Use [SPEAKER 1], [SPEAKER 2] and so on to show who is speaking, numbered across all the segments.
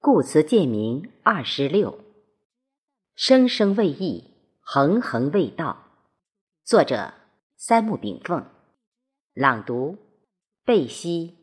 [SPEAKER 1] 故词鉴明二十六，生生未易，恒恒未到。作者：三木炳凤。朗读：贝西。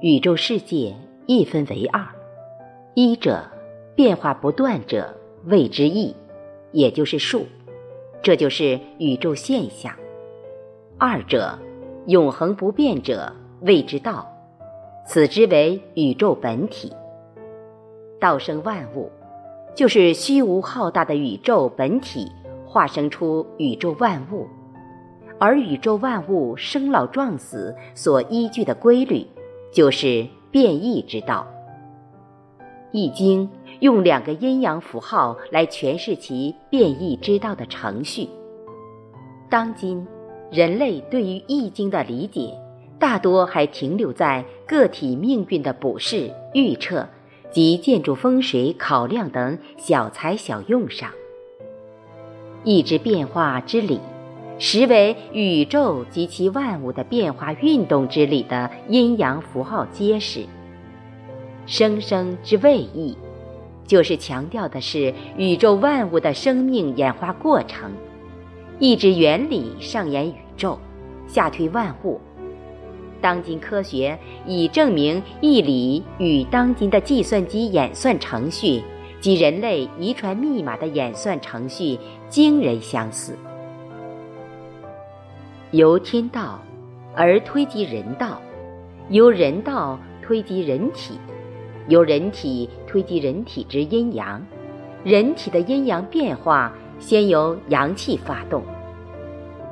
[SPEAKER 1] 宇宙世界一分为二，一者变化不断者，谓之易。也就是数，这就是宇宙现象。二者永恒不变者谓之道，此之为宇宙本体。道生万物，就是虚无浩大的宇宙本体化生出宇宙万物，而宇宙万物生老壮死所依据的规律，就是变异之道。易经。用两个阴阳符号来诠释其变异之道的程序。当今人类对于《易经》的理解，大多还停留在个体命运的卜筮预测及建筑风水考量等小材小用上。易之变化之理，实为宇宙及其万物的变化运动之理的阴阳符号揭示。生生之谓易。就是强调的是宇宙万物的生命演化过程，一之原理上演宇宙，下推万物。当今科学已证明义理与当今的计算机演算程序及人类遗传密码的演算程序惊人相似。由天道而推及人道，由人道推及人体。由人体推及人体之阴阳，人体的阴阳变化先由阳气发动，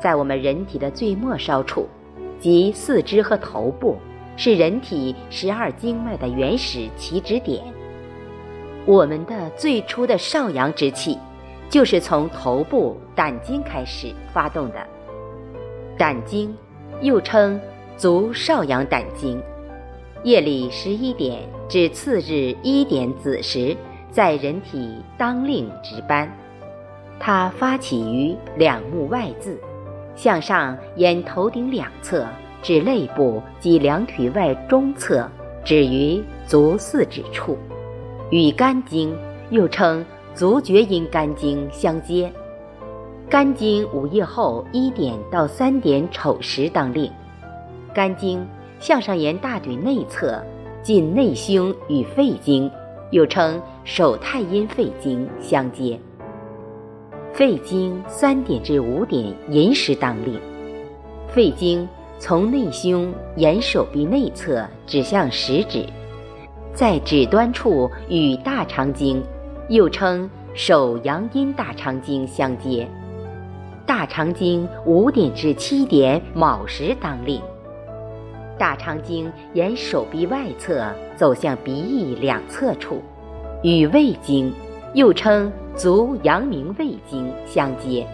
[SPEAKER 1] 在我们人体的最末梢处，即四肢和头部，是人体十二经脉的原始起止点。我们的最初的少阳之气，就是从头部胆经开始发动的。胆经又称足少阳胆经。夜里十一点至次日一点子时，在人体当令值班。它发起于两目外眦，向上沿头顶两侧至肋部及两腿外中侧，止于足四指处，与肝经又称足厥阴肝经相接。肝经午夜后一点到三点丑时当令，肝经。向上沿大腿内侧，近内胸与肺经，又称手太阴肺经相接。肺经三点至五点寅时当令。肺经从内胸沿手臂内侧指向食指，在指端处与大肠经，又称手阳阴大肠经相接。大肠经五点至七点卯时当令。大肠经沿手臂外侧走向鼻翼两侧处，与胃经，又称足阳明胃经相接。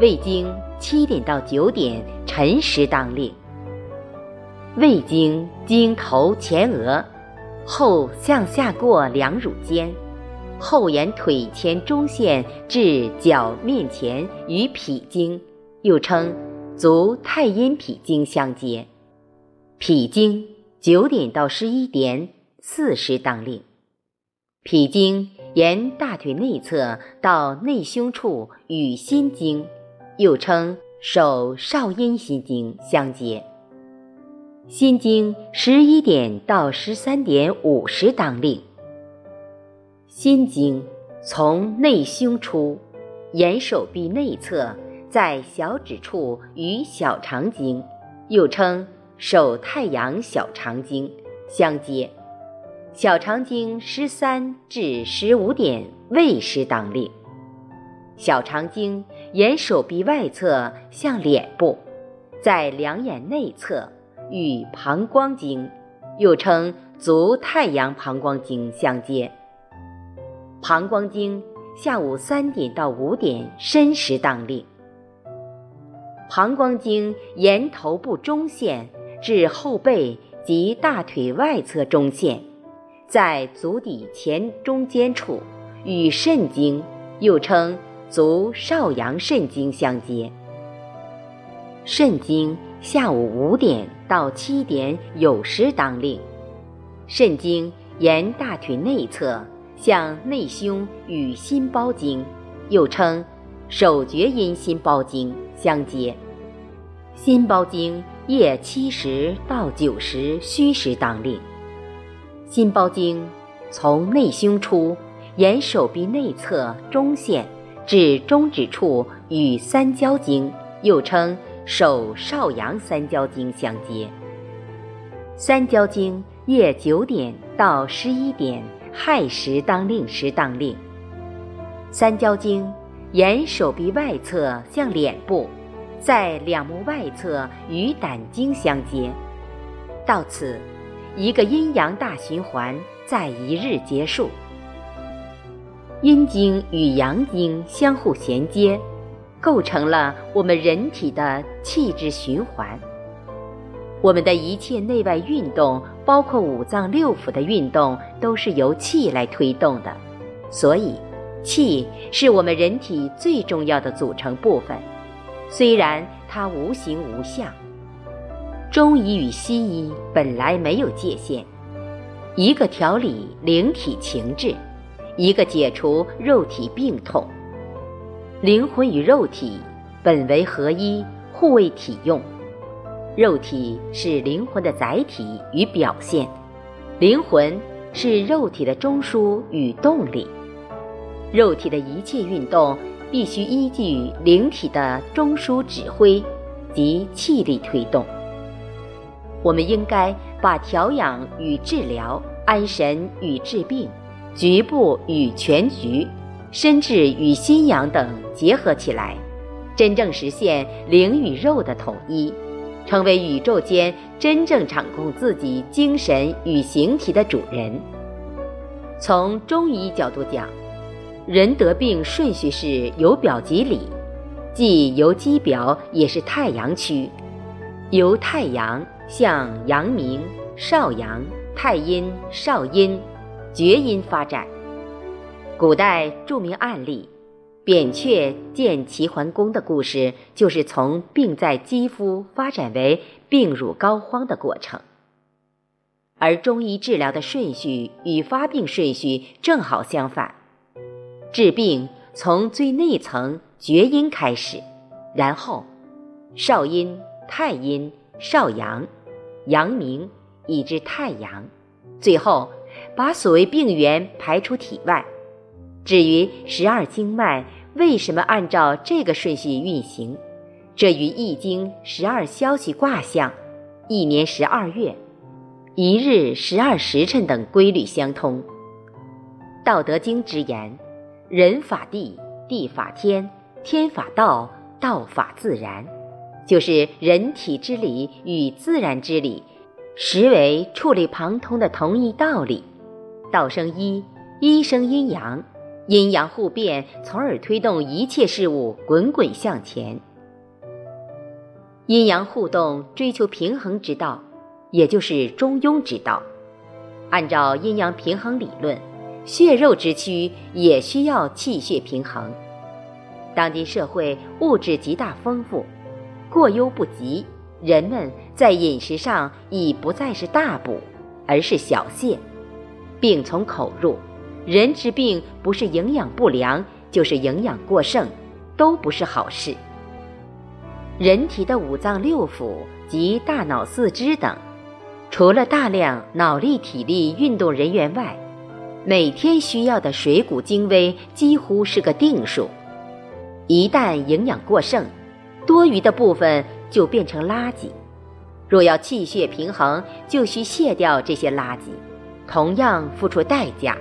[SPEAKER 1] 胃经七点到九点辰时当令。胃经经头前额，后向下过两乳间，后沿腿前中线至脚面前，与脾经，又称足太阴脾经相接。脾经九点到十一点四时当令，脾经沿大腿内侧到内胸处与心经，又称手少阴心经相接。心经十一点到十三点五时当令。心经从内胸出，沿手臂内侧，在小指处与小肠经，又称。手太阳小肠经相接，小肠经十三至十五点未时当令。小肠经沿手臂外侧向脸部，在两眼内侧与膀胱经，又称足太阳膀胱经相接。膀胱经下午三点到五点申时当令。膀胱经沿头部中线。至后背及大腿外侧中线，在足底前中间处，与肾经，又称足少阳肾经相接。肾经下午五点到七点酉时当令。肾经沿大腿内侧向内胸与心包经，又称手厥阴心包经相接。心包经夜七时到九时虚时当令。心包经从内胸出，沿手臂内侧中线至中指处与三焦经，又称手少阳三焦经相接。三焦经夜九点到十一点亥时当令时当令。三焦经沿手臂外侧向脸部，在两目外侧与胆经相接。到此。一个阴阳大循环在一日结束，阴经与阳经相互衔接，构成了我们人体的气之循环。我们的一切内外运动，包括五脏六腑的运动，都是由气来推动的。所以，气是我们人体最重要的组成部分，虽然它无形无相。中医与西医本来没有界限，一个调理灵体情志，一个解除肉体病痛。灵魂与肉体本为合一，互为体用。肉体是灵魂的载体与表现，灵魂是肉体的中枢与动力。肉体的一切运动必须依据灵体的中枢指挥及气力推动。我们应该把调养与治疗、安神与治病、局部与全局、身质与心养等结合起来，真正实现灵与肉的统一，成为宇宙间真正掌控自己精神与形体的主人。从中医角度讲，人得病顺序是由表及里，即由肌表也是太阳区，由太阳。向阳明、少阳、太阴、少阴、厥阴发展。古代著名案例“扁鹊见齐桓公”的故事，就是从病在肌肤发展为病入膏肓的过程。而中医治疗的顺序与发病顺序正好相反，治病从最内层厥阴开始，然后少阴、太阴、少阳。阳明以至太阳，最后把所谓病源排出体外。至于十二经脉为什么按照这个顺序运行，这与《易经》十二消息卦象、一年十二月、一日十二时辰等规律相通。《道德经》之言：“人法地，地法天，天法道，道法自然。”就是人体之理与自然之理，实为触类旁通的同一道理。道生一，一生阴阳，阴阳互变，从而推动一切事物滚滚向前。阴阳互动，追求平衡之道，也就是中庸之道。按照阴阳平衡理论，血肉之躯也需要气血平衡。当今社会物质极大丰富。过犹不及，人们在饮食上已不再是大补，而是小泻。病从口入，人之病不是营养不良，就是营养过剩，都不是好事。人体的五脏六腑及大脑、四肢等，除了大量脑力、体力运动人员外，每天需要的水谷精微几乎是个定数。一旦营养过剩，多余的部分就变成垃圾，若要气血平衡，就需卸掉这些垃圾，同样付出代价。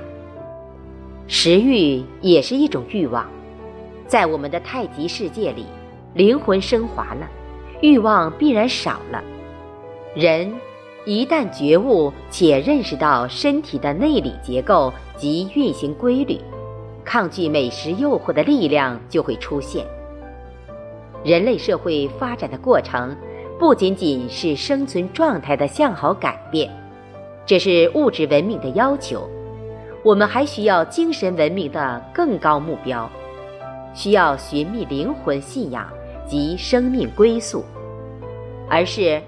[SPEAKER 1] 食欲也是一种欲望，在我们的太极世界里，灵魂升华了，欲望必然少了。人一旦觉悟且认识到身体的内里结构及运行规律，抗拒美食诱惑的力量就会出现。人类社会发展的过程，不仅仅是生存状态的向好改变，这是物质文明的要求。我们还需要精神文明的更高目标，需要寻觅灵魂信仰及生命归宿，而是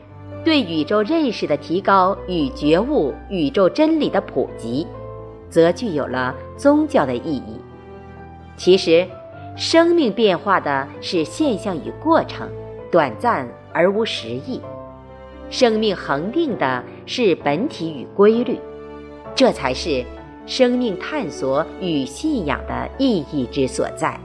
[SPEAKER 1] 对宇宙认识的提高与觉悟宇宙真理的普及，则具有了宗教的意义。其实，生命变化的是现象与过程，短暂而无实意；生命恒定的是本体与规律，这才是生命探索与信仰的意义之所在。